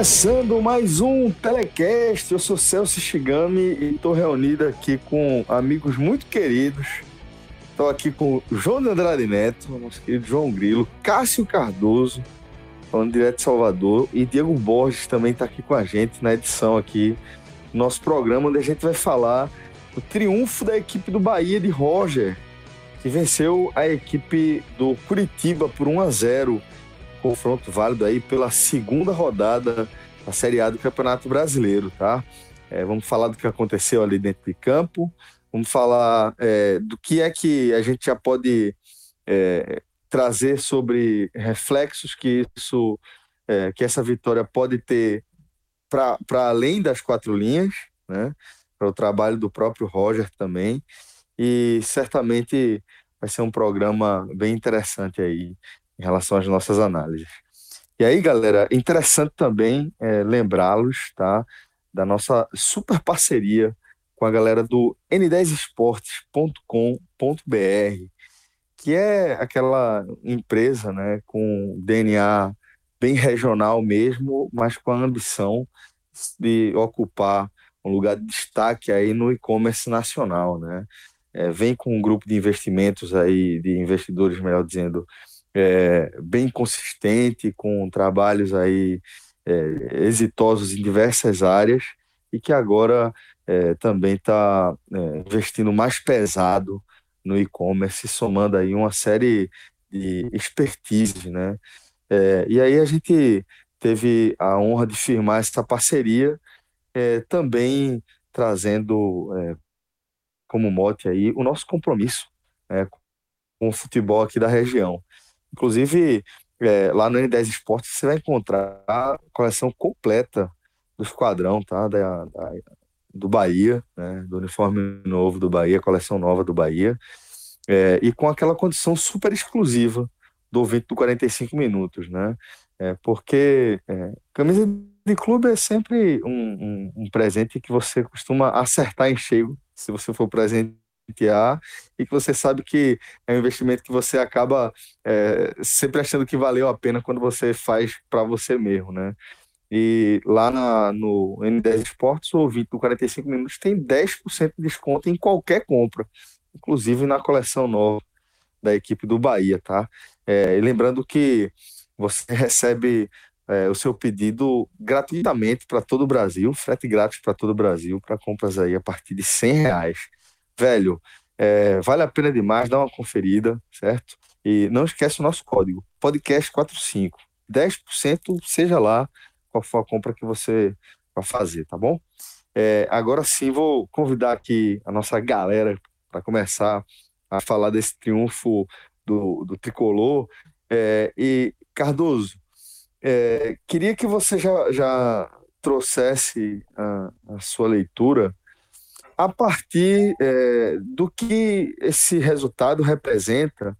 Começando mais um Telecast, eu sou Celso Shigami e estou reunido aqui com amigos muito queridos. Estou aqui com João Andrade Neto, nosso querido João Grilo, Cássio Cardoso, falando direto de Salvador, e Diego Borges também está aqui com a gente na edição aqui do nosso programa, onde a gente vai falar do triunfo da equipe do Bahia de Roger, que venceu a equipe do Curitiba por 1 a 0 confronto válido aí pela segunda rodada da Série A do Campeonato Brasileiro, tá? É, vamos falar do que aconteceu ali dentro de campo, vamos falar é, do que é que a gente já pode é, trazer sobre reflexos que isso, é, que essa vitória pode ter para além das quatro linhas, né? Para o trabalho do próprio Roger também, e certamente vai ser um programa bem interessante aí em relação às nossas análises. E aí, galera, interessante também é, lembrá-los, tá, da nossa super parceria com a galera do n10esportes.com.br, que é aquela empresa, né, com DNA bem regional mesmo, mas com a ambição de ocupar um lugar de destaque aí no e-commerce nacional, né? É, vem com um grupo de investimentos aí, de investidores, melhor dizendo, é, bem consistente, com trabalhos aí é, exitosos em diversas áreas e que agora é, também está é, investindo mais pesado no e-commerce, somando aí uma série de expertise, né? É, e aí a gente teve a honra de firmar essa parceria, é, também trazendo como mote aí o nosso compromisso né, com o futebol aqui da região. Inclusive, é, lá no N10 Esportes você vai encontrar a coleção completa do esquadrão, tá? Da, da, do Bahia, né? do uniforme novo do Bahia, coleção nova do Bahia, é, e com aquela condição super exclusiva do ouvinte do 45 minutos, né? É, porque é, camisa de clube é sempre um, um, um presente que você costuma acertar em cheio se você for presente e que você sabe que é um investimento que você acaba é, sempre achando que valeu a pena quando você faz para você mesmo, né? E lá na, no N10 Esportes, o ouvinte do 45 Minutos tem 10% de desconto em qualquer compra, inclusive na coleção nova da equipe do Bahia, tá? É, e lembrando que você recebe é, o seu pedido gratuitamente para todo o Brasil, frete grátis para todo o Brasil, para compras aí a partir de 100 reais velho, é, vale a pena demais, dá uma conferida, certo? E não esquece o nosso código, podcast45. 10% seja lá qual for a compra que você vai fazer, tá bom? É, agora sim, vou convidar aqui a nossa galera para começar a falar desse triunfo do, do tricolor. É, e, Cardoso, é, queria que você já, já trouxesse a, a sua leitura a partir é, do que esse resultado representa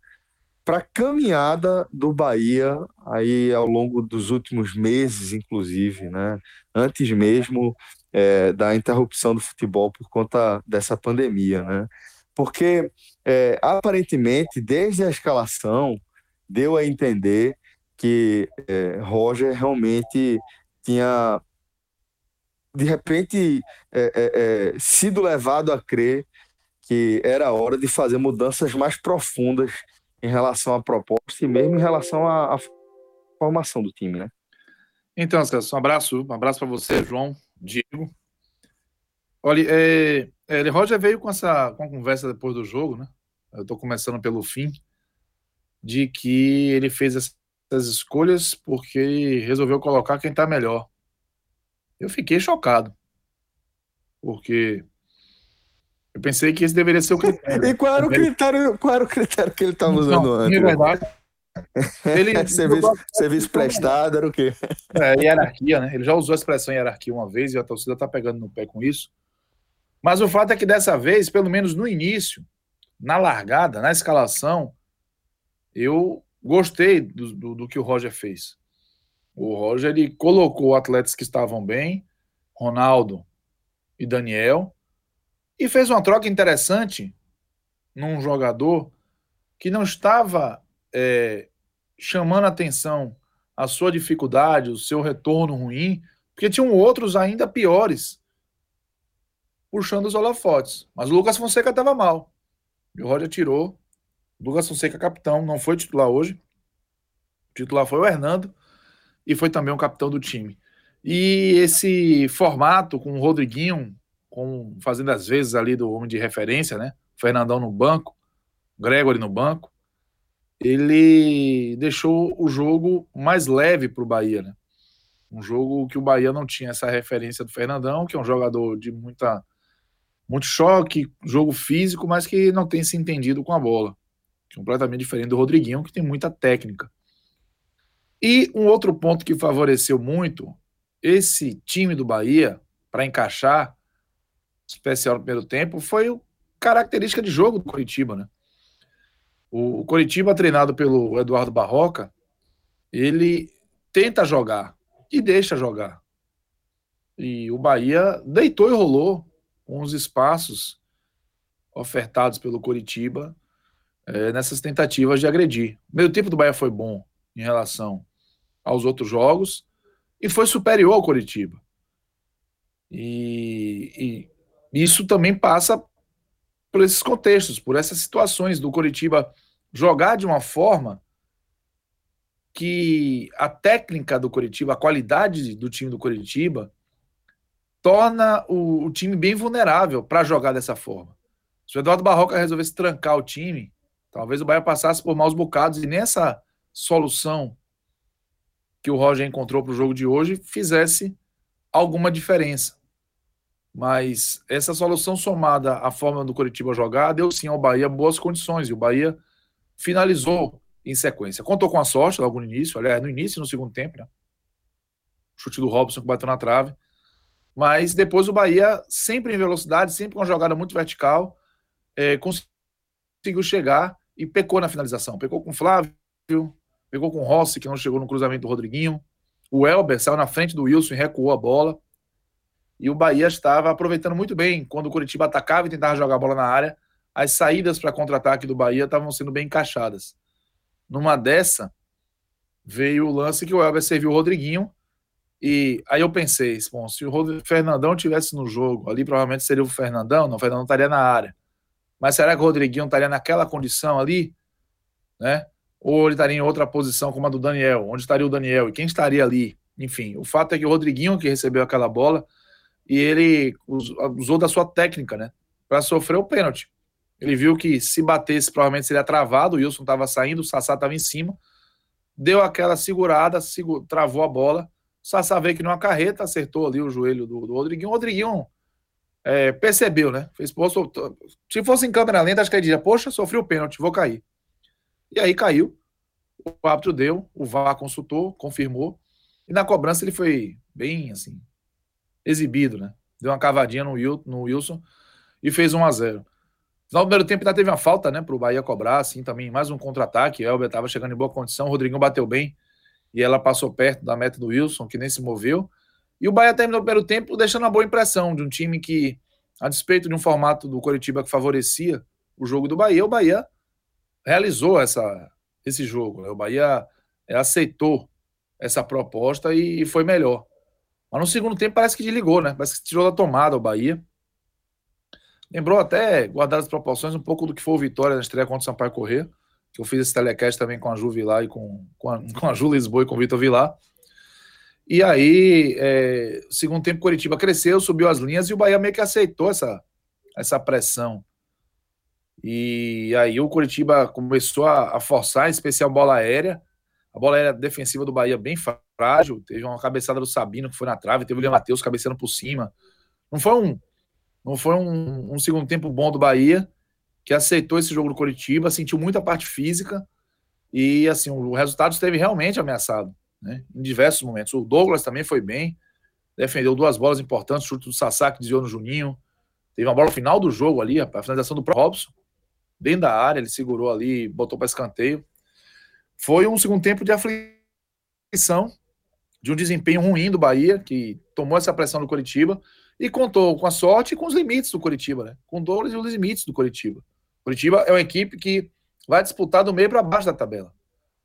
para a caminhada do Bahia aí ao longo dos últimos meses, inclusive, né? antes mesmo é, da interrupção do futebol por conta dessa pandemia, né? Porque é, aparentemente desde a escalação deu a entender que é, Roger realmente tinha de repente é, é, é, sido levado a crer que era hora de fazer mudanças mais profundas em relação à proposta e mesmo em relação à, à formação do time, né? Então, Celso, um abraço, um abraço para você, João, Diego. Olha, é, é, Roger veio com essa com a conversa depois do jogo, né? Eu estou começando pelo fim. de que ele fez essas escolhas porque resolveu colocar quem está melhor. Eu fiquei chocado. Porque eu pensei que esse deveria ser o critério. E qual era o critério, qual era o critério que ele estava usando Não, antes? É verdade. Ele, serviço, serviço prestado era o quê? É, hierarquia, né? Ele já usou a expressão hierarquia uma vez e a torcida está pegando no pé com isso. Mas o fato é que dessa vez, pelo menos no início, na largada, na escalação, eu gostei do, do, do que o Roger fez. O Roger ele colocou atletas que estavam bem, Ronaldo e Daniel, e fez uma troca interessante num jogador que não estava é, chamando atenção a sua dificuldade, o seu retorno ruim, porque tinham outros ainda piores puxando os holofotes. Mas o Lucas Fonseca estava mal. E o Roger tirou. Lucas Fonseca, capitão, não foi titular hoje. O titular foi o Hernando e foi também o capitão do time. E esse formato com o Rodriguinho, com, fazendo as vezes ali do homem de referência, né? Fernandão no banco, Gregory no banco, ele deixou o jogo mais leve para o Bahia, né? Um jogo que o Bahia não tinha essa referência do Fernandão, que é um jogador de muita muito choque, jogo físico, mas que não tem se entendido com a bola. Completamente diferente do Rodriguinho, que tem muita técnica. E um outro ponto que favoreceu muito esse time do Bahia para encaixar, especial no primeiro tempo, foi a característica de jogo do Curitiba, né? O Coritiba, treinado pelo Eduardo Barroca, ele tenta jogar e deixa jogar. E o Bahia deitou e rolou com os espaços ofertados pelo Coritiba é, nessas tentativas de agredir. O meio tempo do Bahia foi bom em relação aos outros jogos e foi superior ao Coritiba. E, e isso também passa por esses contextos, por essas situações do Coritiba jogar de uma forma que a técnica do Coritiba, a qualidade do time do Coritiba, torna o, o time bem vulnerável para jogar dessa forma. Se o Eduardo Barroca resolvesse trancar o time, talvez o Bahia passasse por maus bocados e nessa solução que o Roger encontrou para o jogo de hoje fizesse alguma diferença. Mas essa solução somada à forma do Curitiba jogar deu sim ao Bahia boas condições e o Bahia finalizou em sequência. Contou com a sorte logo no início, aliás, no início no segundo tempo, né? Chute do Robson que bateu na trave. Mas depois o Bahia, sempre em velocidade, sempre com uma jogada muito vertical, é, conseguiu chegar e pecou na finalização. Pecou com o Flávio, pegou com o Rossi, que não chegou no cruzamento do Rodriguinho. O Elber saiu na frente do Wilson e recuou a bola. E o Bahia estava aproveitando muito bem quando o Curitiba atacava e tentava jogar a bola na área. As saídas para contra-ataque do Bahia estavam sendo bem encaixadas. Numa dessa, veio o lance que o Elber serviu o Rodriguinho. E aí eu pensei, bom, se o Fernandão tivesse no jogo, ali provavelmente seria o Fernandão, não, o Fernandão estaria na área. Mas será que o Rodriguinho estaria naquela condição ali? Né? Ou ele estaria em outra posição, como a do Daniel? Onde estaria o Daniel? E quem estaria ali? Enfim, o fato é que o Rodriguinho, que recebeu aquela bola, e ele usou da sua técnica, né? Para sofrer o pênalti. Ele viu que se batesse, provavelmente seria travado. O Wilson estava saindo, o Sassá estava em cima. Deu aquela segurada, segura, travou a bola. O Sassá veio que numa carreta, acertou ali o joelho do, do Rodriguinho. O Rodriguinho é, percebeu, né? Fez, pô, se fosse em câmera lenta, acho que ele diria: Poxa, sofri o pênalti, vou cair. E aí caiu. O árbitro deu, o VAR consultou, confirmou. E na cobrança ele foi bem assim, exibido, né? Deu uma cavadinha no, Wilson e fez 1 a 0 No primeiro tempo ainda teve uma falta, né, para o Bahia cobrar, assim, também mais um contra-ataque. Elber estava chegando em boa condição, o Rodriguinho bateu bem e ela passou perto da meta do Wilson, que nem se moveu. E o Bahia terminou o primeiro tempo deixando uma boa impressão de um time que, a despeito de um formato do Coritiba que favorecia o jogo do Bahia, o Bahia realizou essa, esse jogo. Né? O Bahia é, aceitou essa proposta e foi melhor. Mas no segundo tempo parece que desligou, né? Parece que tirou da tomada o Bahia. Lembrou até, guardar as proporções, um pouco do que foi o Vitória na estreia contra o Sampaio Corrêa, que eu fiz esse telecast também com a Ju Vilar e com, com, a, com a Ju Lisboa e com o Vitor Vilar. E aí, é, segundo tempo, Curitiba cresceu, subiu as linhas e o Bahia meio que aceitou essa, essa pressão E aí o Curitiba começou a, a forçar, em especial bola aérea. A bola aérea defensiva do Bahia bem frágil. Teve uma cabeçada do Sabino que foi na trave, teve o William Matheus cabeceando por cima. Não foi um, não foi um, um, segundo tempo bom do Bahia, que aceitou esse jogo do Curitiba, sentiu muita parte física e assim o resultado esteve realmente ameaçado, né? Em diversos momentos. O Douglas também foi bem, defendeu duas bolas importantes, chute do Sassá que desviou no Juninho. Teve uma bola final do jogo ali, a finalização do Robson dentro da área, ele segurou ali, botou para escanteio. Foi um segundo tempo de aflição, de um desempenho ruim do Bahia, que tomou essa pressão do Curitiba e contou com a sorte e com os limites do Curitiba, né? Com dores e os limites do Curitiba. Curitiba é uma equipe que vai disputar do meio para baixo da tabela.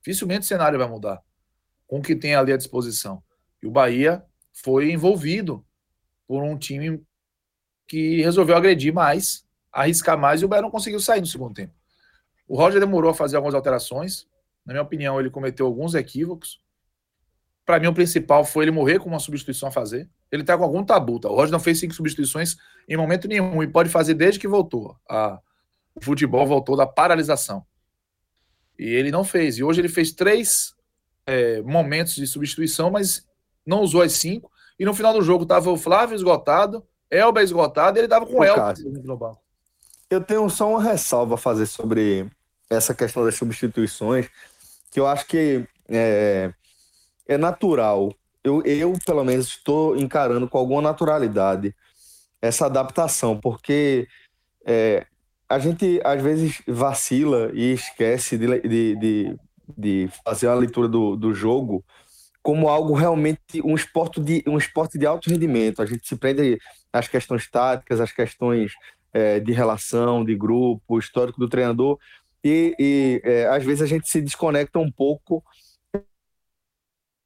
Dificilmente o cenário vai mudar com o que tem ali à disposição. E o Bahia foi envolvido por um time que resolveu agredir mais arriscar mais e o Bahia não conseguiu sair no segundo tempo. O Roger demorou a fazer algumas alterações. Na minha opinião, ele cometeu alguns equívocos. Para mim, o principal foi ele morrer com uma substituição a fazer. Ele está com algum tabu. Tá? O Roger não fez cinco substituições em momento nenhum e pode fazer desde que voltou. A... O futebol voltou da paralisação. E ele não fez. E hoje ele fez três é, momentos de substituição, mas não usou as cinco. E no final do jogo estava o Flávio esgotado, Elba esgotado, e ele estava com o Elba no banco. Eu tenho só uma ressalva a fazer sobre essa questão das substituições, que eu acho que é, é natural. Eu, eu, pelo menos, estou encarando com alguma naturalidade essa adaptação, porque é, a gente às vezes vacila e esquece de, de, de, de fazer a leitura do, do jogo como algo realmente um esporte de um esporte de alto rendimento. A gente se prende às questões táticas, às questões é, de relação, de grupo, histórico do treinador, e, e é, às vezes a gente se desconecta um pouco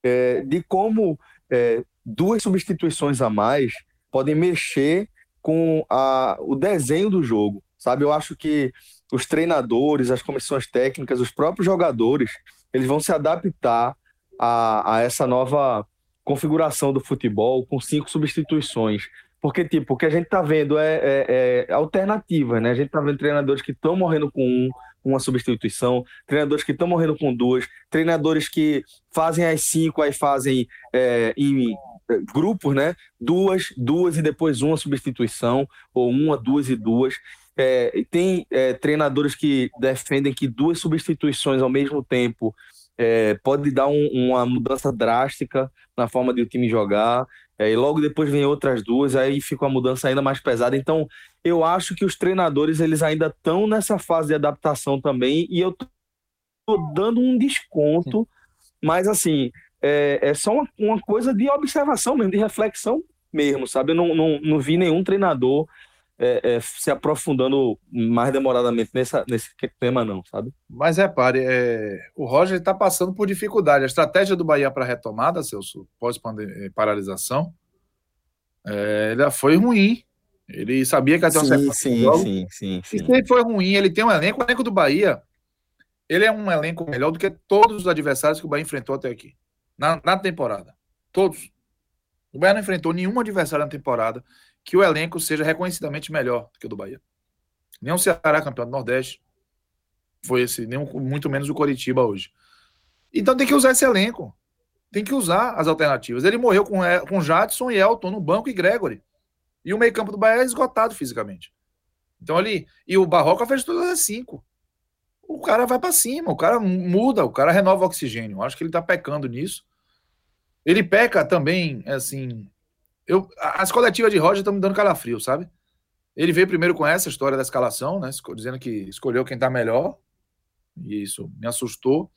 é, de como é, duas substituições a mais podem mexer com a, o desenho do jogo, sabe? Eu acho que os treinadores, as comissões técnicas, os próprios jogadores, eles vão se adaptar a, a essa nova configuração do futebol com cinco substituições. Porque, tipo, o que a gente tá vendo é, é, é alternativa, né? A gente tá vendo treinadores que estão morrendo com um, uma substituição, treinadores que estão morrendo com duas, treinadores que fazem as cinco, aí fazem é, em é, grupos, né? Duas, duas e depois uma substituição, ou uma, duas e duas. É, tem é, treinadores que defendem que duas substituições ao mesmo tempo é, pode dar um, uma mudança drástica na forma de o time jogar. É, e logo depois vem outras duas, aí fica uma mudança ainda mais pesada. Então, eu acho que os treinadores eles ainda estão nessa fase de adaptação também, e eu tô dando um desconto, mas assim, é, é só uma, uma, coisa de observação mesmo, de reflexão mesmo, sabe? Eu não, não, não vi nenhum treinador é, é, se aprofundando mais demoradamente nessa, nesse tema, não, sabe? Mas repare, é, o Roger está passando por dificuldade. A estratégia do Bahia para retomada, Celso, pós-paralisação, é, ela foi ruim. Ele sabia que ia ter uma sim, sim, jogo. sim, sim, sim. E se ele foi ruim, ele tem um elenco, o elenco do Bahia, ele é um elenco melhor do que todos os adversários que o Bahia enfrentou até aqui, na, na temporada. Todos. O Bahia não enfrentou nenhum adversário na temporada que o elenco seja reconhecidamente melhor que o do Bahia. Nem o Ceará, campeão do Nordeste, foi esse, nem muito menos o Coritiba hoje. Então tem que usar esse elenco. Tem que usar as alternativas. Ele morreu com, com Jadson e Elton no banco e Gregory. E o meio-campo do Bahia é esgotado fisicamente. Então ali. E o Barroca fez todas as cinco. O cara vai para cima, o cara muda, o cara renova o oxigênio. Acho que ele tá pecando nisso. Ele peca também, assim, eu, as coletivas de Roger estão me dando calafrio, sabe? Ele veio primeiro com essa história da escalação, né? Dizendo que escolheu quem tá melhor. E isso me assustou.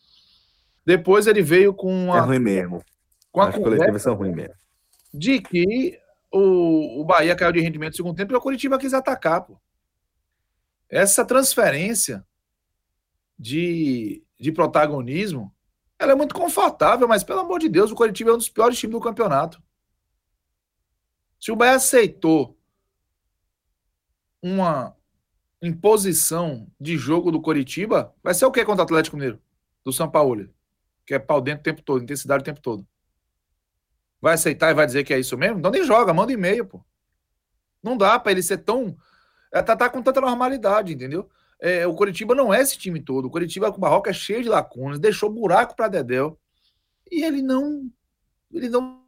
Depois ele veio com a. É ruim mesmo. Com a as coletivas são ruins mesmo. De que o, o Bahia caiu de rendimento no segundo tempo e o Curitiba quis atacar, pô. Essa transferência de, de protagonismo ela é muito confortável, mas pelo amor de Deus, o Curitiba é um dos piores times do campeonato. Se o Bahia aceitou uma imposição de jogo do Coritiba, vai ser o que contra o Atlético Mineiro? Do São Paulo. Que é pau dentro o tempo todo, intensidade o tempo todo. Vai aceitar e vai dizer que é isso mesmo? Então nem joga, manda e-mail, pô. Não dá para ele ser tão. É, tá, tá com tanta normalidade, entendeu? é, o Coritiba não é esse time todo. O Coritiba com o Barroca é cheio de lacunas, deixou buraco para Dedel. E ele não. Ele não.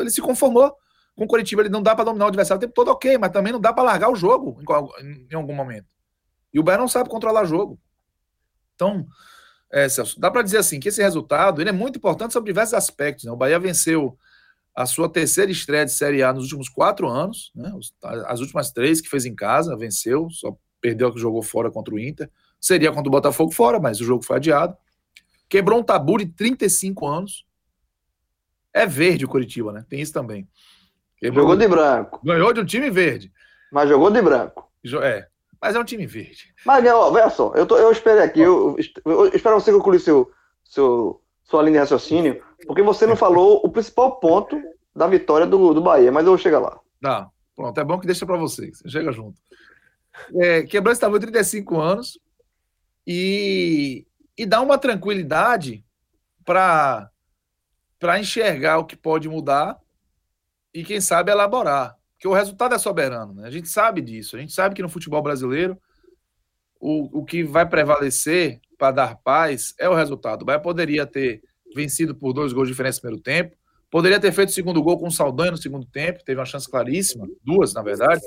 Ele se conformou com o Coritiba. Ele não dá para dominar o adversário o tempo todo, ok, mas também não dá para largar o jogo em, em, algum momento. E o Bahia não sabe controlar jogo. Então, é, Celso, dá para dizer assim que esse resultado ele é muito importante sobre diversos aspectos. Né? O Bahia venceu a sua terceira estreia de Série A nos últimos quatro anos, né? as últimas três que fez em casa, venceu, só perdeu a que jogou fora contra o Inter. Seria contra o Botafogo fora, mas o jogo foi adiado. Quebrou um tabu de 35 anos. É verde o Curitiba, né? Tem isso também. Jogou de branco. Ganhou de um time verde. Mas jogou de branco. É, mas é um time verde. Mas, ó, veja só, eu, tô, eu esperei aqui, eu, eu, eu espero você concluir seu, seu, sua linha de raciocínio, porque você não falou o principal ponto da vitória do, do Bahia, mas eu vou chegar lá. Tá, pronto, é bom que deixa para você, você chega junto. É, quebrou esse tabu 35 anos e, e dá uma tranquilidade para enxergar o que pode mudar e, quem sabe, elaborar. Porque o resultado é soberano, né? A gente sabe disso. A gente sabe que no futebol brasileiro o, o que vai prevalecer para dar paz é o resultado. O Bahia poderia ter vencido por dois gols de diferença no primeiro tempo, poderia ter feito o segundo gol com o Saldanha no segundo tempo, teve uma chance claríssima, duas, na verdade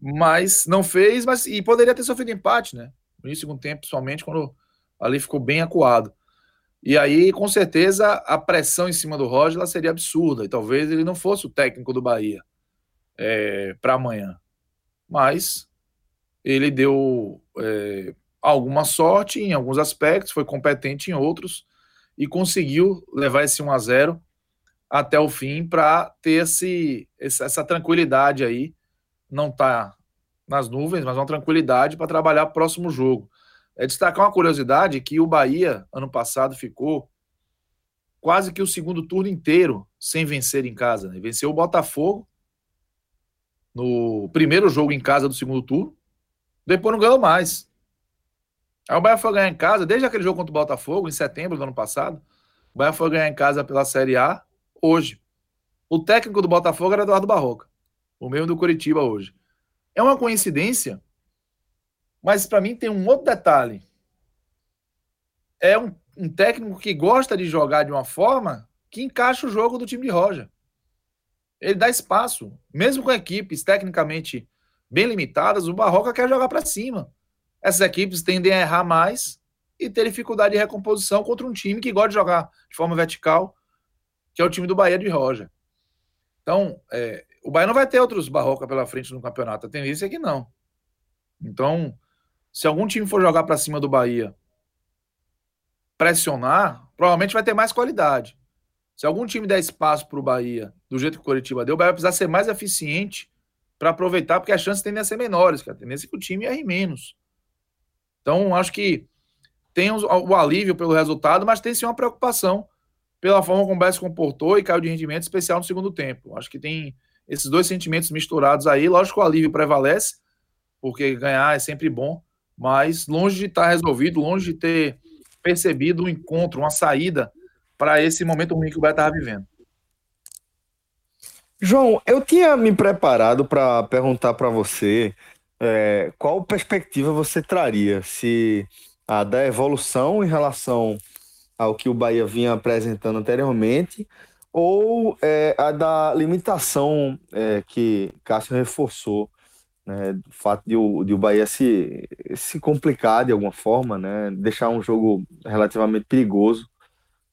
mas não fez, mas e poderia ter sofrido empate, né? No segundo tempo, principalmente quando ali ficou bem acuado. E aí, com certeza, a pressão em cima do Roger seria absurda, e talvez ele não fosse o técnico do Bahia é, para amanhã. Mas ele deu é, alguma sorte em alguns aspectos, foi competente em outros e conseguiu levar esse 1 a 0 até o fim para ter esse, essa tranquilidade aí não está nas nuvens, mas uma tranquilidade para trabalhar o próximo jogo. É destacar uma curiosidade que o Bahia, ano passado, ficou quase que o segundo turno inteiro sem vencer em casa. Né? Venceu o Botafogo no primeiro jogo em casa do segundo turno, depois não ganhou mais. Aí o Bahia foi ganhar em casa, desde aquele jogo contra o Botafogo, em setembro do ano passado, o Bahia foi ganhar em casa pela Série A hoje. O técnico do Botafogo era Eduardo Barroca o mesmo do Curitiba hoje. É uma coincidência, mas para mim tem um outro detalhe. É um, um, técnico que gosta de jogar de uma forma que encaixa o jogo do time de Roja. Ele dá espaço, mesmo com equipes tecnicamente bem limitadas, o Barroca quer jogar para cima. Essas equipes tendem a errar mais e ter dificuldade de recomposição contra um time que gosta de jogar de forma vertical, que é o time do Bahia de Roja. Então, é, o Bahia não vai ter outros Barroca pela frente no campeonato. A tendência é que não. Então, se algum time for jogar para cima do Bahia, pressionar, provavelmente vai ter mais qualidade. Se algum time der espaço para o Bahia, do jeito que o Coritiba deu, o Bahia vai precisar ser mais eficiente para aproveitar, porque as chances tendem a ser menores, cara. A tendência é que o time erre menos. Então, acho que tem o alívio pelo resultado, mas tem sim uma preocupação pela forma como o Bahia se comportou e caiu de rendimento especial no segundo tempo. Acho que tem esses dois sentimentos misturados aí. Lógico que o alívio prevalece, porque ganhar é sempre bom, mas longe de estar resolvido, longe de ter percebido um encontro, uma saída para esse momento ruim que o Bahia estava vivendo. João, eu tinha me preparado para perguntar para você é, qual perspectiva você traria se a da evolução em relação ao que o Bahia vinha apresentando anteriormente ou é, a da limitação é, que Cássio reforçou, né, do fato de o, de o Bahia se, se complicar de alguma forma, né, deixar um jogo relativamente perigoso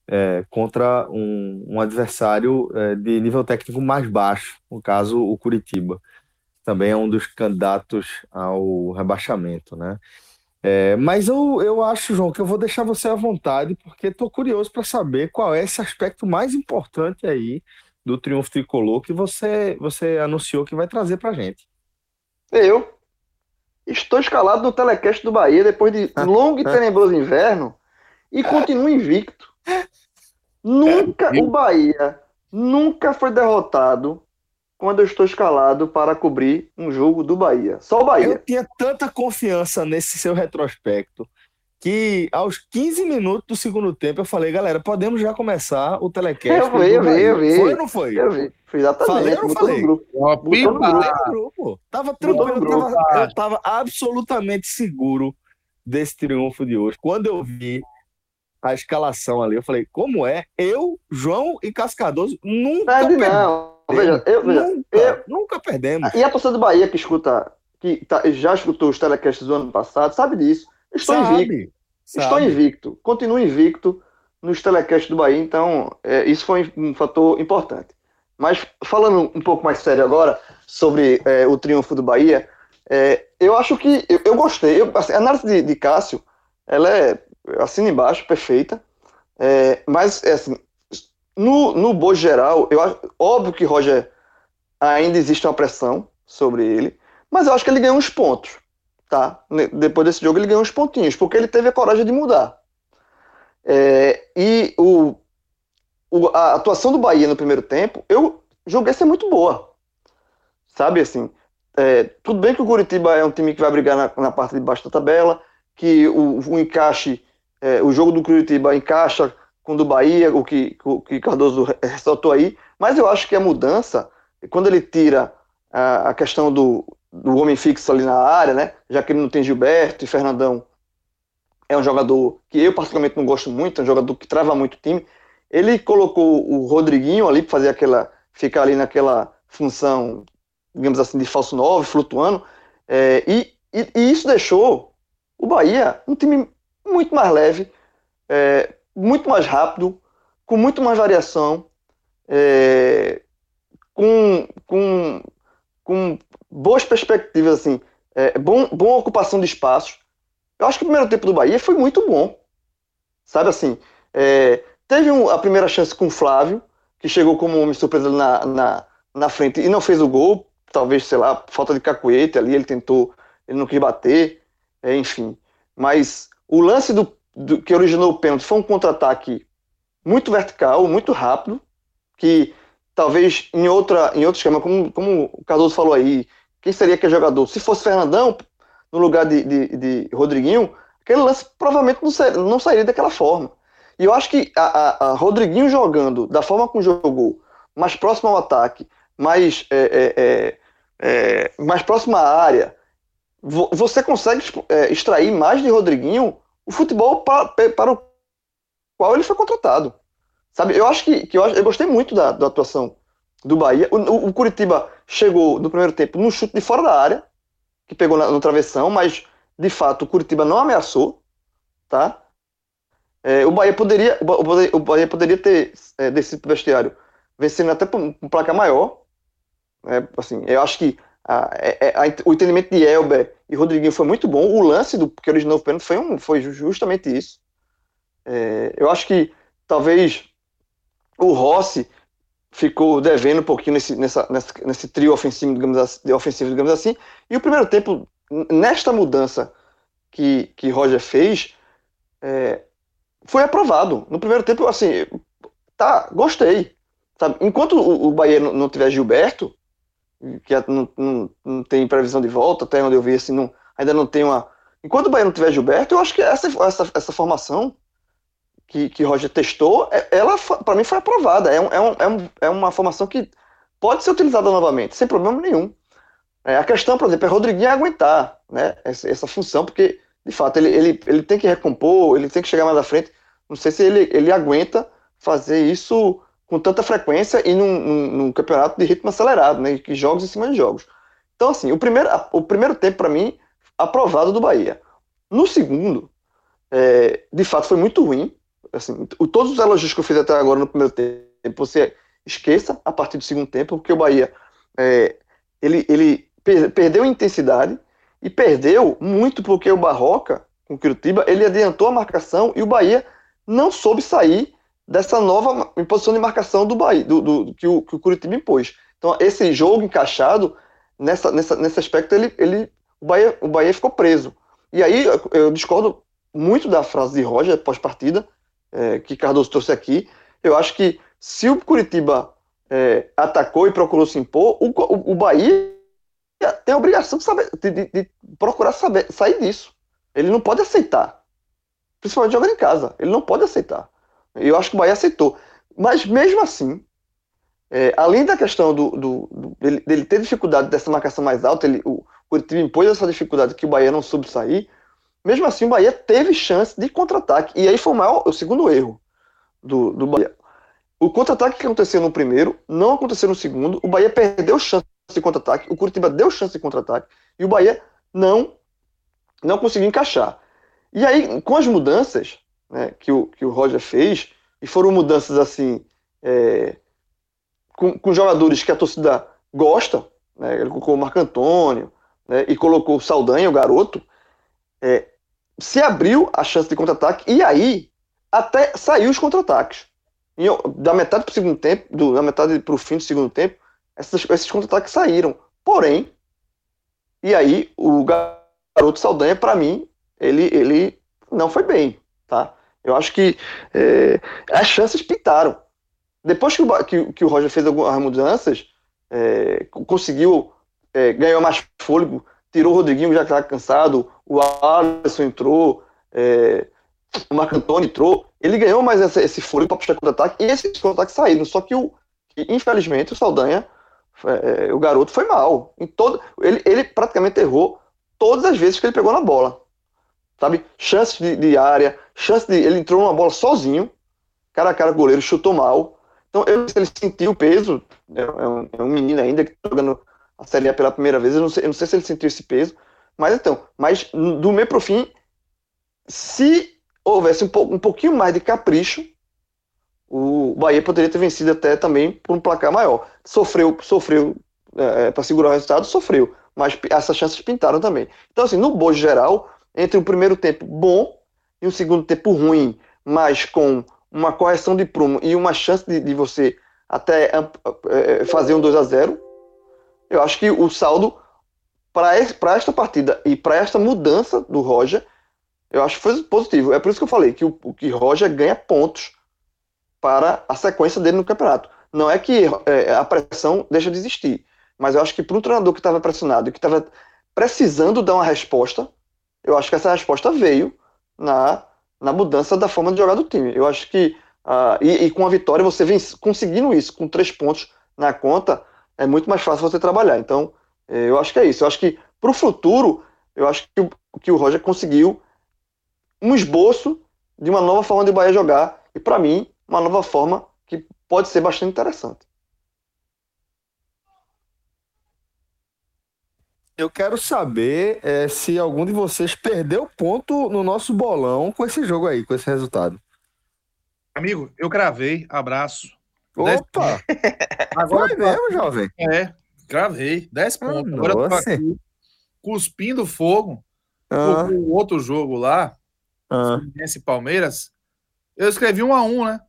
é, contra um, um adversário é, de nível técnico mais baixo, no caso o Curitiba. Também é um dos candidatos ao rebaixamento, né? É, mas eu, eu acho, João, que eu vou deixar você à vontade, porque estou curioso para saber qual é esse aspecto mais importante aí do Triunfo Tricolor que você, você anunciou que vai trazer para gente. Eu estou escalado no telecast do Bahia depois de longo e tenebroso inverno e continuo invicto. Nunca o Bahia nunca foi derrotado quando eu estou escalado para cobrir um jogo do Bahia. Só o Bahia. Eu tinha tanta confiança nesse seu retrospecto que aos 15 minutos do segundo tempo eu falei, galera, podemos já começar o telecast. Eu vi, eu vi, eu vi. Foi ou não foi? Eu vi. Foi exatamente. Falei ou não botou no falei? grupo. Ó, no pipa. grupo. Falei no grupo. Tava tranquilo, grupo. tava- eu tava absolutamente seguro desse triunfo de hoje. Quando eu vi a escalação ali, eu falei, como é? Eu, João e Cascadoso nunca Perde perdemos. não. Veja, eu, veja, nunca, eu- nunca perdemos. E a torcida do Bahia que escuta, que tá- já escutou os telecasts do ano passado, sabe disso. Estou invicto. Sabe, Estou sabe. invicto. Continuo invicto nos telecasts do Bahia, então é, isso foi um fator importante. Mas falando um pouco mais sério agora sobre é, o triunfo do Bahia, é, eu acho que eu, eu gostei. Eu, assim, a análise de, de Cássio, ela é assim embaixo, perfeita. É, mas é assim, no, no boa geral, eu acho, óbvio que Roger ainda existe uma pressão sobre ele, mas eu acho que ele ganhou uns pontos tá? Depois desse jogo ele ganhou uns pontinhos, porque ele teve a coragem de mudar. É, e o, o- a atuação do Bahia no primeiro tempo, eu julguei ser muito boa. Sabe, assim, é, tudo bem que o Curitiba é um time que vai brigar na, na parte de baixo da tabela, que o, o encaixe, é, o jogo do Curitiba encaixa com o do Bahia, o que, o que Cardoso ressaltou aí, mas eu acho que a mudança, quando ele tira a, a questão do, do homem fixo ali na área, né? Já que ele não tem Gilberto e Fernandão é um jogador que eu particularmente não gosto muito, é um jogador que trava muito o time. Ele colocou o Rodriguinho ali para fazer aquela, ficar ali naquela função, digamos assim, de falso 9, flutuando, é, e, e, e isso deixou o Bahia um time muito mais leve, é, muito mais rápido, com muito mais variação, é, com, com, com boas perspectivas, assim, é, bom, boa ocupação de espaços. Eu acho que o primeiro tempo do Bahia foi muito bom. Sabe assim, é, teve um- a primeira chance com o Flávio, que chegou como homem surpresa na, na, na frente e não fez o gol. Talvez, sei lá, falta de cacuete ali, ele tentou, ele não quis bater, é, enfim. Mas o lance do, do- que originou o pênalti foi um contra-ataque muito vertical, muito rápido, que talvez em outra em outro esquema, como, como o Cardoso falou aí, quem seria aquele jogador? Se fosse Fernandão, no lugar de, de, de Rodriguinho, aquele lance provavelmente não, ser- não sairia daquela forma. E eu acho que a, a- a Rodriguinho jogando da forma como jogou, mais próximo ao ataque, mais, é, é, é, é, mais próximo à área, vo- você consegue é, extrair mais de Rodriguinho o futebol pa- pe- para o qual ele foi contratado. Sabe, eu acho que, que eu, eu gostei muito da, da atuação do Bahia. O, o- Curitiba chegou no primeiro tempo num chute de fora da área, que pegou na- no travessão, mas de fato o Curitiba não ameaçou, tá? É, o Bahia poderia, o o Bahia, poderia ter é, descido vestiário vencendo até por um placar maior. É, assim, eu acho que a- é- é- a- o entendimento de Elber e Rodriguinho foi muito bom. O lance do que originou o pênalti foi, um, foi justamente isso. É, eu acho que talvez o Rossi ficou devendo um pouquinho nesse, nessa, nessa- nesse trio ofensivo digamos, assim, ofensivo, digamos assim. E o primeiro tempo, nesta mudança que, que Roger fez, é, foi aprovado. No primeiro tempo, assim, tá, gostei. Sabe? Enquanto o, o Bahia não, não tiver Gilberto, que é- não, não, não tem previsão de volta, até onde eu vi, assim, não, ainda não tem uma. Enquanto o Bahia não tiver Gilberto, eu acho que essa, essa, essa formação que, que Roger testou, é- ela para mim foi aprovada. É, é, um, é, um, é uma formação que pode ser utilizada novamente, sem problema nenhum. É, a questão, por exemplo, é Rodriguinho aguentar né, essa, essa função, porque, de fato, ele, ele, ele tem que recompor, ele tem que chegar mais à frente. Não sei se ele, ele aguenta fazer isso com tanta frequência e num, num, num campeonato de ritmo acelerado, né, que jogos em cima de jogos. Então, assim, o primeiro, o primeiro tempo, para mim, aprovado do Bahia. No segundo, é, de fato, foi muito ruim. Assim, todos os elogios que eu fiz até agora no primeiro tempo, você esqueça a partir do segundo tempo, porque o Bahia é, ele, ele per- perdeu intensidade e perdeu muito porque o Barroca, com o Curitiba, ele adiantou a marcação e o Bahia não soube sair dessa nova posição de marcação do Bahia, do, do- que, o, que o Curitiba impôs. Então, esse jogo encaixado, nessa, nessa, nesse aspecto, ele, ele, o, Bahia, o Bahia ficou preso. E aí eu discordo muito da frase de Roger pós-partida, é, que Cardoso trouxe aqui. Eu acho que se o Curitiba é, atacou e procurou se impor, o, o, o Bahia tem a obrigação de, saber, de, de- de procurar saber, sair disso. Ele não pode aceitar principalmente jogando em casa. Ele não pode aceitar. Eu acho que o Bahia aceitou. Mas mesmo assim, é, além da questão do, do, do dele, dele, ter dificuldade dessa marcação mais alta, ele, o Curitiba impôs essa dificuldade que o Bahia não soube sair. Mesmo assim, o Bahia teve chance de contra-ataque. E aí foi o, maior, o segundo erro do, do Bahia. O contra-ataque que aconteceu no primeiro não aconteceu no segundo. O Bahia perdeu chance de contra-ataque. O Curitiba deu chance de contra-ataque. E o Bahia não, não conseguiu encaixar. E aí, com as mudanças né, que, o, que o Roger fez, e foram mudanças assim. É, com, com, jogadores que a torcida gosta, né, ele colocou o Marco Antônio né, e colocou o Saldanha, o garoto, é, se abriu a chance de contra-ataque e aí até saiu os contra-ataques. Da metade para o segundo tempo, do, da metade para o fim do segundo tempo, esses, esses contra-ataques saíram. Porém, e aí o garoto Saldanha, para mim, ele, ele não foi bem, tá? Eu acho que é, as chances pintaram. Depois que o, que, que o Roger fez algumas mudanças, é, conseguiu, é, ganhou mais fôlego, tirou o Rodriguinho, já estava cansado, o Alisson entrou, é, o Marco Antônio entrou, ele ganhou mais esse, esse fôlego para puxar contra-ataque e esses contra-ataques saíram. Só que, o, infelizmente, o Saldanha, é, o garoto, foi mal. Em todo, ele, ele praticamente errou todas as vezes que ele pegou na bola. Sabe? Chances de, de área, chance de. Ele entrou numa bola sozinho, cara a cara, goleiro chutou mal. Então, se ele sentiu o peso. É, é um, é um menino ainda que está jogando a Série A pela primeira vez. Eu não, sei, eu não sei se ele sentiu esse peso. Mas então, mas do meio pro fim, se houvesse um, um pouquinho mais de capricho, o Bahia poderia ter vencido até também por um placar maior. Sofreu, sofreu é, para segurar o resultado, sofreu, mas essas chances pintaram também. Então, assim, no bojo geral, entre um primeiro tempo bom e um segundo tempo ruim, mas com uma correção de prumo e uma chance de, de você até é, fazer um 2 a 0 eu acho que o saldo para esta partida e para esta mudança do Roger eu acho que foi positivo. É por isso que eu falei que o, que Roger ganha pontos para a sequência dele no campeonato. Não é que é, a pressão deixa de existir, mas eu acho que para um treinador que estava pressionado e que estava precisando dar uma resposta, eu acho que essa resposta veio na, na mudança da forma de jogar do time. Eu acho que, uh, e, e, com a vitória, você vem conseguindo isso, com três pontos na conta, é muito mais fácil você trabalhar. Então, eh, eu acho que é isso. Eu acho que para o futuro, eu acho que, que o Roger conseguiu um esboço de uma nova forma de Bahia jogar e, para mim, uma nova forma que pode ser bastante interessante. Eu quero saber é, se algum de vocês perdeu ponto no nosso bolão com esse jogo aí, com esse resultado. Amigo, eu gravei. Abraço. Opa! Agora Foi mesmo, jovem? É, gravei. 10 ah, pontos. Agora eu tô aqui cuspindo fogo. Ah. O outro jogo lá, ah. Fluminense Palmeiras, eu escrevi um a um, né?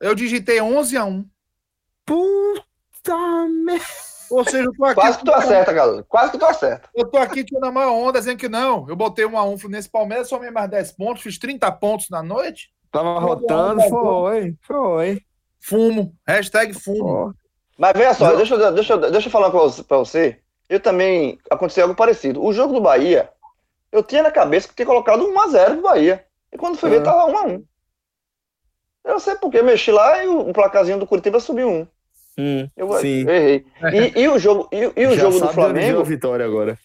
Eu digitei 11 a 1. Puta merda. Ou seja, eu tô aqui. Quase que tu acerta, galera. Quase que tu acerta. Eu tô aqui tirando a maior onda, dizendo que não. Eu botei 1 a 1 Fluminense Palmeiras, somei mais 10 pontos, fiz 30 pontos na noite. Tava rotando, foi, foi. Fumo. Hashtag fumo. Oh. Mas veja só, deixa, eu, deixa, eu, deixa eu falar pra você. Eu também aconteceu algo parecido. O jogo do Bahia, eu tinha na cabeça que tinha colocado 1x0 do Bahia. E quando fui ver, tava 1x1. Eu não sei porque, mexi lá e o, placazinho do Curitiba subiu um. Hum, eu, sim. eu errei. E, e, o jogo, e, e o jogo do Flamengo. vitória agora.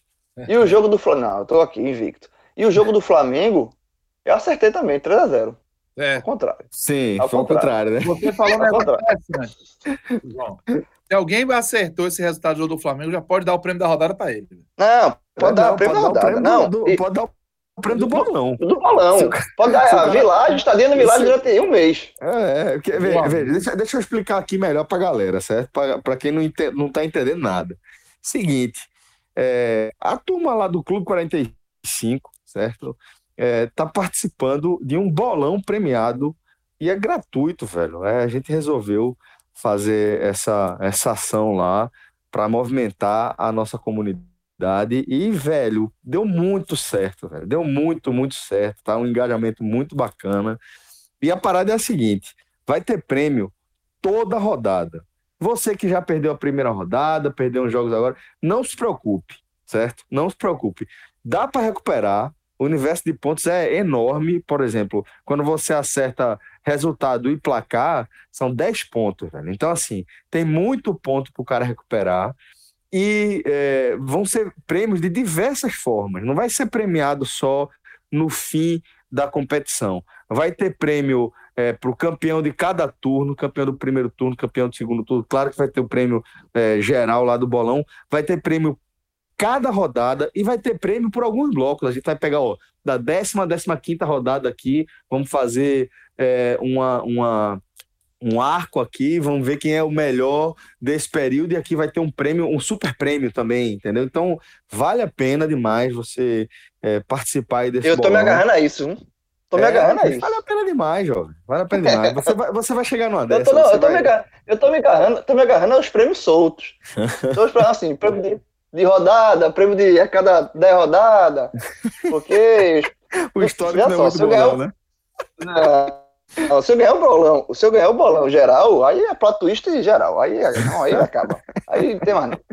E o jogo do Flamengo. Não, eu tô aqui, invicto. E o jogo do Flamengo, eu acertei também, 3x0. É. Ao contrário. Sim, ao foi ao contrário, né? Você falou um negócio João. Se alguém acertou esse resultado do jogo do Flamengo, já pode dar o prêmio da rodada para ele. Não, pode dar o prêmio da rodada. Não, pode dar o o prêmio do bolão. Do bolão. Pode dar a Village, estadia no Village já tem um mês. É, porque, vê, vê, deixa, deixa eu explicar aqui melhor pra galera, certo? Para quem não, entende, não tá entendendo nada. Seguinte, é, a turma lá do Clube 45, certo? É, tá participando de um bolão premiado e é gratuito, velho. É, a gente resolveu fazer essa, essa ação lá para movimentar a nossa comunidade e, velho, deu muito certo, velho. Deu muito, muito certo. Tá um engajamento muito bacana. E a parada é a seguinte: vai ter prêmio toda rodada. Você que já perdeu a primeira rodada, perdeu uns jogos agora, não se preocupe, certo? Não se preocupe. Dá para recuperar, o universo de pontos é enorme. Por exemplo, quando você acerta resultado e placar, são 10 pontos. Velho. Então, assim, tem muito ponto para o cara recuperar. E é, vão ser prêmios de diversas formas. Não vai ser premiado só no fim da competição. Vai ter prêmio é, para o campeão de cada turno, campeão do primeiro turno, campeão do segundo turno. Claro que vai ter o prêmio é, geral lá do bolão. Vai ter prêmio cada rodada e vai ter prêmio por alguns blocos. A gente vai pegar ó, da décima, décima quinta rodada aqui, vamos fazer é, uma, uma, um arco aqui, vamos ver quem é o melhor desse período e aqui vai ter um prêmio, um super prêmio também, entendeu? Então vale a pena demais você é, participar desse Eu tô bolão. me agarrando a isso, hein? Tô me É, agarrando a isso. Vale a pena demais, jovem. Vale a pena demais. Você vai, você vai chegar numa Eu dessa. tô, não, eu, tô vai- me agarrando, eu tô me agarrando, tô me agarrando aos prêmios soltos. Então, assim, prêmio de, de rodada, prêmio de a cada 10 rodadas, porque O histórico não é muito bom, ganhar não, né? não, não, se eu ganhar o bolão, se eu ganhar o bolão geral, aí é plot twist geral, aí, não, aí acaba. Aí tem mais.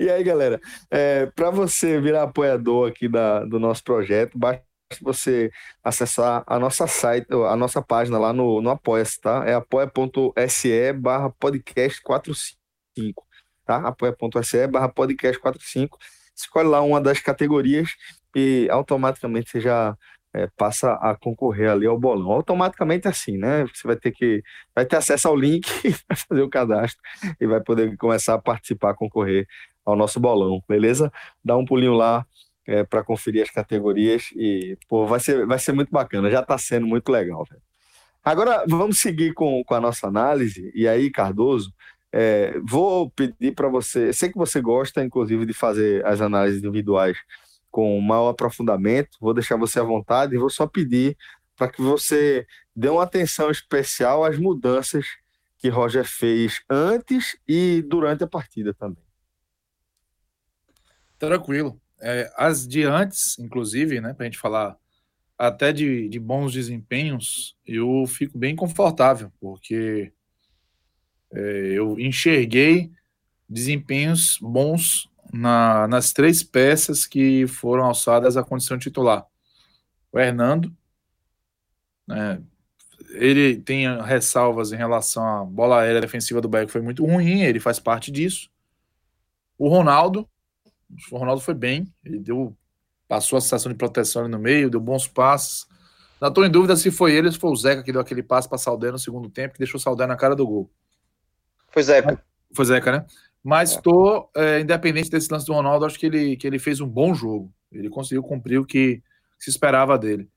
E aí, galera, é, para você virar apoiador aqui da, do nosso projeto, basta você acessar a nossa site, a nossa página lá no, no Apoia-se, tá? É apoia.se barra podcast 45, tá? apoia.se barra podcast 45. Escolhe lá uma das categorias e automaticamente você já é, passa a concorrer ali ao bolão. Automaticamente assim, né? Você vai ter que vai ter acesso ao link, vai fazer o cadastro e vai poder começar a participar, concorrer ao nosso bolão, beleza? Dá um pulinho lá para conferir as categorias e pô, vai ser, vai ser muito bacana, já está sendo muito legal. velho. Agora vamos seguir com, com a nossa análise, e aí, Cardoso, é, vou pedir para você, sei que você gosta, inclusive, de fazer as análises individuais com maior aprofundamento, vou deixar você à vontade e vou só pedir para que você dê uma atenção especial às mudanças que Roger fez antes e durante a partida também. Tranquilo. É, as de antes, inclusive, né, para a gente falar até de, de bons desempenhos, eu fico bem confortável, porque eu enxerguei desempenhos bons na, nas três peças que foram alçadas à condição titular. O Hernando, né, ele tem ressalvas em relação à bola aérea defensiva do Bahia, que foi muito ruim, ele faz parte disso. O Ronaldo, o Ronaldo foi bem, ele deu, passou a sensação de proteção ali no meio, deu bons passes. Não estou em dúvida se foi ele ou se foi o Zeca que deu aquele passe para Saldanha no segundo tempo, que deixou Saldanha na cara do gol. Foi Zeca. Foi Zeca, né? Mas estou, é, independente desse lance do Ronaldo, acho que ele, que ele fez um bom jogo. Ele conseguiu cumprir o que se esperava dele.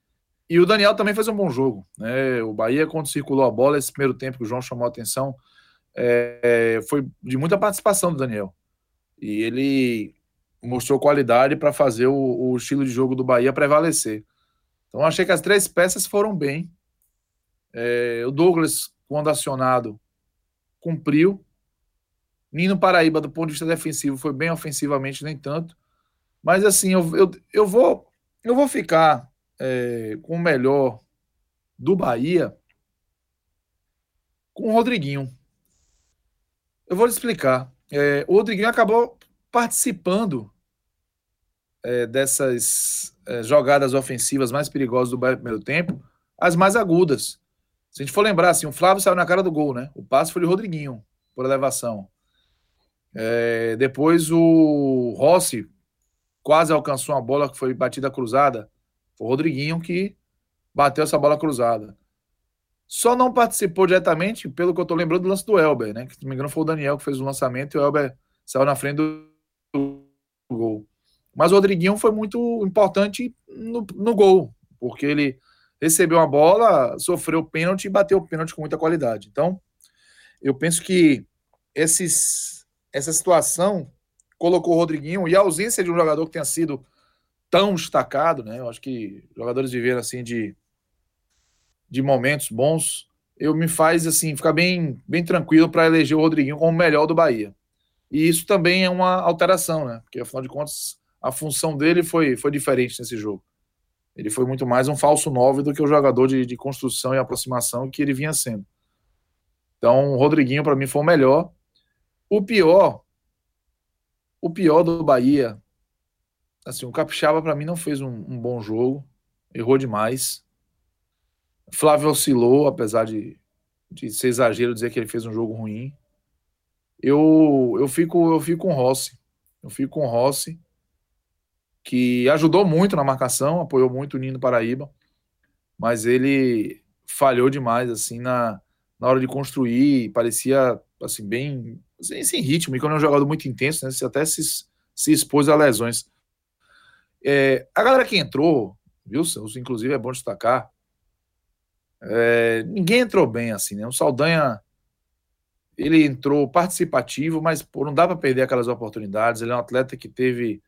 E o Daniel também fez um bom jogo. Né? O Bahia, quando circulou a bola, esse primeiro tempo que o João chamou a atenção, é, foi de muita participação do Daniel. E ele mostrou qualidade para fazer o, o, estilo de jogo do Bahia prevalecer. Então, achei que as três peças foram bem. É, o Douglas, quando acionado, cumpriu. Nino Paraíba, do ponto de vista defensivo, foi bem ofensivamente, nem tanto. Mas assim, eu, eu, eu, vou, eu vou ficar é, com o melhor do Bahia com o Rodriguinho. Eu vou lhe explicar. É, o Rodriguinho acabou participando é, dessas é, jogadas ofensivas mais perigosas do Bahia no primeiro tempo, as mais agudas. Se a gente for lembrar, assim, o Flávio saiu na cara do gol, né? O passe foi de Rodriguinho, por elevação. É, depois o Rossi quase alcançou uma bola que foi batida cruzada. Foi o Rodriguinho que bateu essa bola cruzada. Só não participou diretamente, pelo que eu tô lembrando, do lance do Elber, né? Que, se não me engano, foi o Daniel que fez o lançamento e o Elber saiu na frente do, do gol. Mas o Rodriguinho foi muito importante no, no gol, porque ele recebeu a bola, sofreu pênalti e bateu o pênalti com muita qualidade. Então, eu penso que esses, essa situação colocou o Rodriguinho e a ausência de um jogador que tenha sido tão destacado, né? Eu acho que jogadores viveram assim de, de momentos bons. Eu me faz assim ficar bem, bem tranquilo para eleger o Rodriguinho como o melhor do Bahia. E isso também é uma alteração, né? Porque afinal de contas a função dele foi, foi diferente nesse jogo. Ele foi muito mais um falso 9 do que o jogador de, de construção e aproximação que ele vinha sendo. Então, o Rodriguinho, para mim, foi o melhor. O pior, o pior do Bahia, assim, o Capixaba para mim não fez um, um, bom jogo, errou demais. Flávio oscilou, apesar de, de ser exagero dizer que ele fez um jogo ruim. Eu, eu fico eu fico com o Rossi. Eu fico com o Rossi, que ajudou muito na marcação, apoiou muito o Nino Paraíba, mas ele falhou demais assim na, na hora de construir, parecia assim bem sem ritmo, e quando é um jogador muito intenso, né, até se, se expôs a lesões. É, a galera que entrou, viu, inclusive é bom destacar, é, ninguém entrou bem assim, né? O Saldanha ele entrou participativo, mas pô, não dá para perder aquelas oportunidades. Ele é um atleta que teve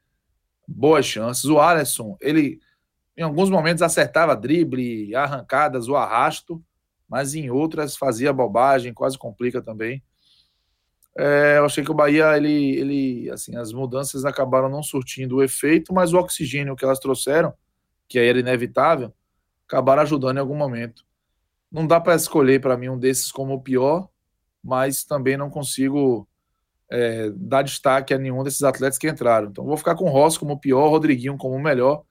boas chances. O Alisson, ele em alguns momentos acertava drible, arrancadas, o arrasto, mas em outras fazia bobagem, quase complica também. É, eu achei que o Bahia, ele, ele, assim, as mudanças acabaram não surtindo o efeito, mas o oxigênio que elas trouxeram, que aí era inevitável, acabaram ajudando em algum momento. Não dá para escolher para mim um desses como o pior, mas também não consigo é, dar destaque a nenhum desses atletas que entraram. Então vou ficar com o Rossi como o pior, Rodriguinho como o melhor,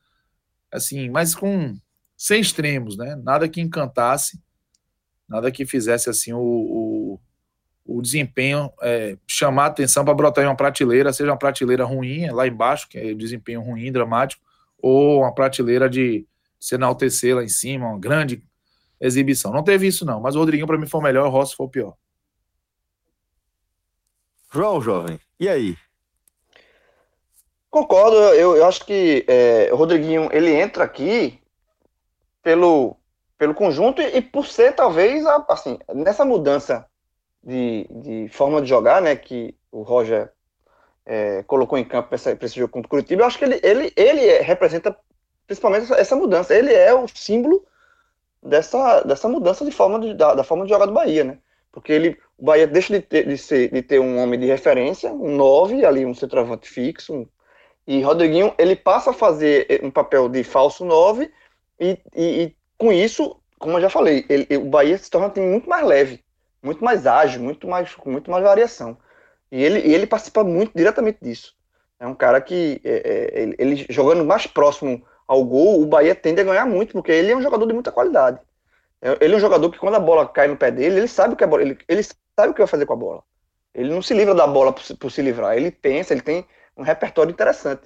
assim, mas com sem extremos, né? Nada que encantasse, nada que fizesse assim o, o o desempenho, é, chamar atenção para brotar em uma prateleira, seja uma prateleira ruim, é lá embaixo, que é desempenho ruim, dramático, ou uma prateleira de se enaltecer lá em cima, uma grande exibição. Não teve isso, não, mas o Rodriguinho para mim foi o melhor, o Rossi foi o pior. João, jovem, e aí? Concordo, eu, eu acho que é, o Rodriguinho ele entra aqui pelo, pelo conjunto e, por ser talvez assim nessa mudança de, de forma de jogar, né, que o Roger é, colocou em campo para esse jogo contra o Curitiba, eu acho que ele, ele, ele é, representa principalmente essa, essa, mudança. Ele é o símbolo dessa, dessa mudança de forma de, da, da, forma de jogar do Bahia, né? Porque ele, o Bahia deixa de ter, de, ser, de ter um homem de referência, um 9, ali um centroavante fixo, um, e Rodriguinho, ele passa a fazer um papel de falso 9, e, e, e com isso, como eu já falei, ele, o Bahia se torna um time muito mais leve muito mais ágil, muito mais, com muito mais variação. E ele, ele participa muito diretamente disso. É um cara que, é, é, ele, ele, jogando mais próximo ao gol, o Bahia tende a ganhar muito, porque ele é um jogador de muita qualidade. É, ele é um jogador que, quando a bola cai no pé dele, ele sabe o que, é bola, ele, ele sabe o que vai fazer com a bola. Ele não se livra da bola por, por se livrar. Ele pensa, ele tem um repertório interessante.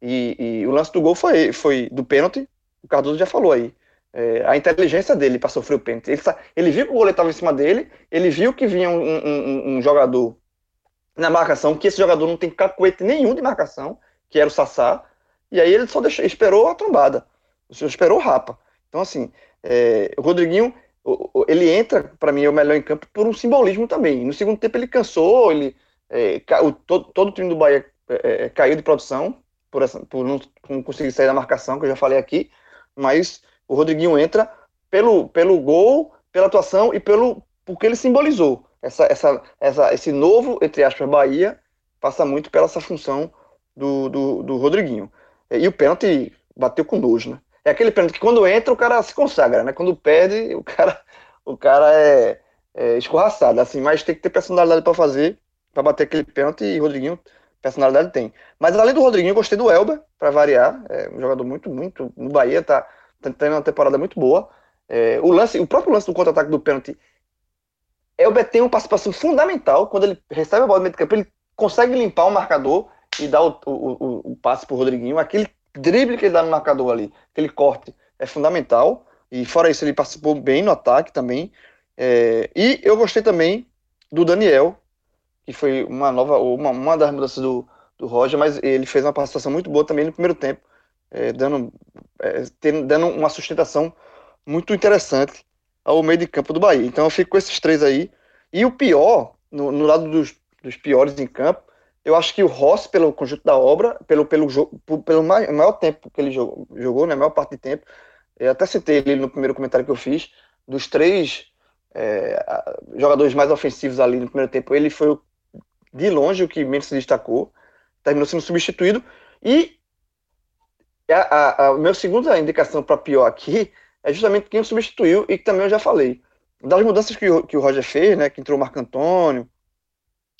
E, e, o lance do gol foi, foi do pênalti, o Cardoso já falou aí é, a inteligência dele para sofrer o pênalti. Ele, ele, viu que o goleiro estava em cima dele, ele viu que vinha um, um, um, jogador na marcação, que esse jogador não tem cacuete nenhum de marcação, que era o Sassá, e aí ele só deixou, esperou a trombada, esperou o rapa. Então, assim, é, o Rodriguinho, ele entra, para mim, é o melhor em campo por um simbolismo também. No segundo tempo ele cansou, ele, é, o, todo, todo, o time do Bahia é, é, caiu de produção, por, essa, por não, não conseguir sair da marcação, que eu já falei aqui, mas o Rodriguinho entra pelo, pelo gol, pela atuação e pelo porque ele simbolizou. Essa, essa, essa, esse novo, entre aspas, Bahia passa muito pela essa função do, do, do Rodriguinho. E o pênalti bateu com nojo, né? É aquele pênalti que quando entra o cara se consagra, né? Quando perde, o cara, o cara é, é escorraçado, assim, mas tem que ter personalidade para fazer, para bater aquele pênalti e Rodriguinho personalidade tem. Mas além do Rodriguinho, gostei do Elber, para variar, é um jogador muito, muito, no Bahia Tá tendo uma temporada muito boa. É, o lance, o próprio lance do contra-ataque do pênalti, Elber tem uma participação fundamental quando ele recebe a bola no meio de campo, ele consegue limpar o marcador e dar o, o, o, o passe pro Rodriguinho. Aquele drible que ele dá no marcador ali, aquele corte, é fundamental. E fora isso, ele participou bem no ataque também. É, e eu gostei também do Daniel, que foi uma nova, uma, uma das mudanças do, do Roger, mas ele fez uma participação muito boa também no primeiro tempo é, dando, é, tendo, dando uma sustentação muito interessante ao meio de campo do Bahia. Então eu fico com esses três aí. E o pior, no, no lado dos, dos, piores em campo, eu acho que o Ross, pelo conjunto da obra, pelo, pelo, pelo maior, tempo que ele jogou, jogou, né, a maior parte do tempo, eu até citei ele no primeiro comentário que eu fiz, dos três é, jogadores mais ofensivos ali no primeiro tempo, ele foi de longe o que menos se destacou, terminou sendo substituído, e a, a, a minha segunda indicação para pior aqui é justamente quem o substituiu e que também eu já falei. Das mudanças que o, que o Roger fez, né, que entrou o Marco Antônio,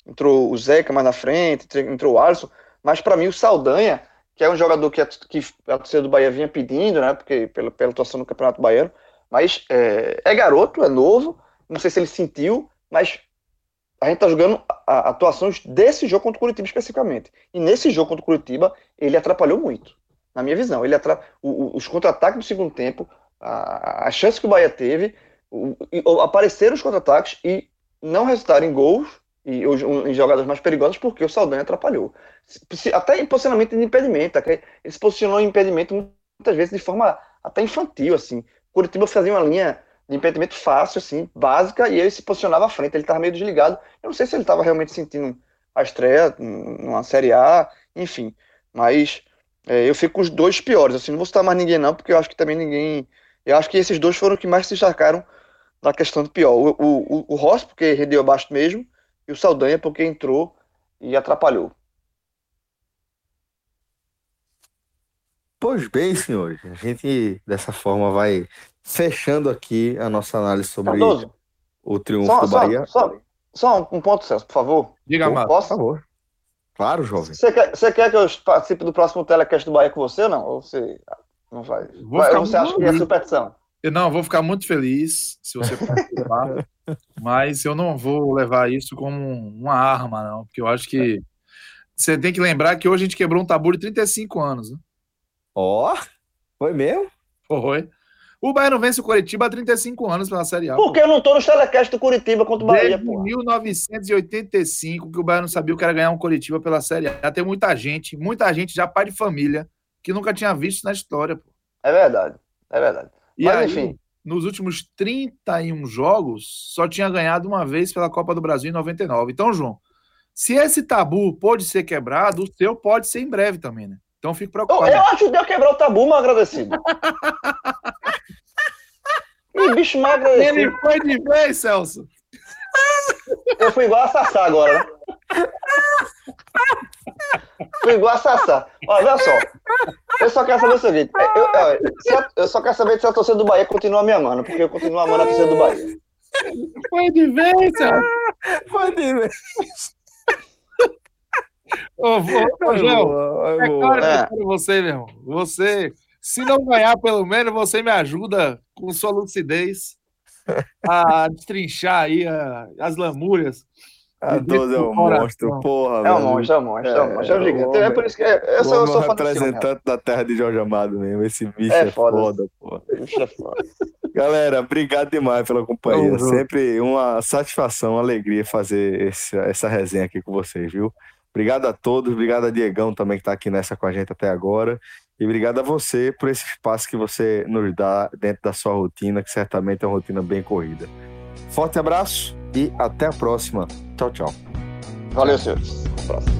entrou o Zeca mais na frente, entrou o Alisson, mas para mim o Saldanha, que é um jogador que a, que a torcida do Bahia vinha pedindo, né? Porque pela, pela atuação no Campeonato Baiano. Mas é, é garoto, é novo. Não sei se ele sentiu, mas a gente tá jogando atuações desse jogo contra o Curitiba especificamente. E nesse jogo contra o Curitiba, ele atrapalhou muito. Na minha visão. Ele atra... O, os contra-ataques do segundo tempo, a, a, chance que o Bahia teve, o, apareceram os contra-ataques e não resultaram em gols e em jogadas mais perigosas porque o Saldanha atrapalhou. Até em posicionamento de impedimento. Ele se posicionou em impedimento muitas vezes de forma até infantil, assim. Curitiba fazia uma linha de impedimento fácil, assim, básica, e ele se posicionava à frente, ele estava meio desligado. Eu não sei se ele estava realmente sentindo a estreia numa Série A, enfim. Mas é, eu fico com os dois piores, assim, não vou citar mais ninguém não, porque eu acho que também ninguém... Eu acho que esses dois foram os que mais se destacaram na questão do pior. O, o, o, o Ross, porque rendeu abaixo mesmo, e o Saldanha, porque entrou e atrapalhou. Pois bem, senhores, a gente dessa forma vai fechando aqui a nossa análise sobre Cardoso, o triunfo só, do Bahia. Só, só, só, um ponto, Celso, por favor. Diga, Amado. Posso? Por favor. Claro, jovem. Você quer, você quer que eu participe do próximo telecast do Bahia com você ou não? Ou você não vai? Ou você acha que é superstição? Eu não, vou ficar muito feliz se você participar, mas eu não vou levar isso como uma arma, não, porque eu acho que você tem que lembrar que hoje a gente quebrou um tabu de 35 anos. Né? Ó, oh, foi mesmo? Foi. O Bahia não vence o Curitiba há 35 anos pela Série A. Porque eu não tô no telecast do Curitiba contra o Bahia, pô. 1985 que o Bahia não sabia o que era ganhar um Curitiba pela Série A. Tem muita gente, muita gente já pai de família, que nunca tinha visto na história, pô. É verdade, é verdade. E Mas, aí, enfim. Nos últimos 31 jogos, só tinha ganhado uma vez pela Copa do Brasil em 99. Então, João, se esse tabu pode ser quebrado, o seu pode ser em breve também, né? Então fico preocupado. Eu, eu ajudei a quebrar o tabu, meu agradecido. e bicho mais agradecido. Ele foi de vez, Celso. Eu fui igual a Sassá agora, né? Fui igual a Sassá. Olha, só. Eu só quero saber o seguinte. Eu, eu, eu só quero saber se a torcida do Bahia continua me amando, porque eu continuo amando a torcida do Bahia. Foi de vez. Foi de vez. Ô, ô, ô João, é claro que eu é. quero você, meu irmão. Você, se não ganhar, pelo menos, você me ajuda com sua lucidez a destrinchar aí a, as lamúrias. A 12 é um monstro, porra. É um monstro, é um monstro, é um monstro. É, um gigante. É por isso que eu sou, eu sou representante da terra de Jorge Amado mesmo. Esse bicho é, é foda, foda porra. Bicho é foda. Galera, obrigado demais pela companhia. Uhum. Sempre uma satisfação, uma alegria fazer esse, essa resenha aqui com vocês, viu? Obrigado a todos, obrigado a Diegão também que está aqui nessa com a gente até agora. E obrigado a você por esse espaço que você nos dá dentro da sua rotina, que certamente é uma rotina bem corrida. Forte abraço e até a próxima. Tchau, tchau. Valeu, senhores. Até a próxima.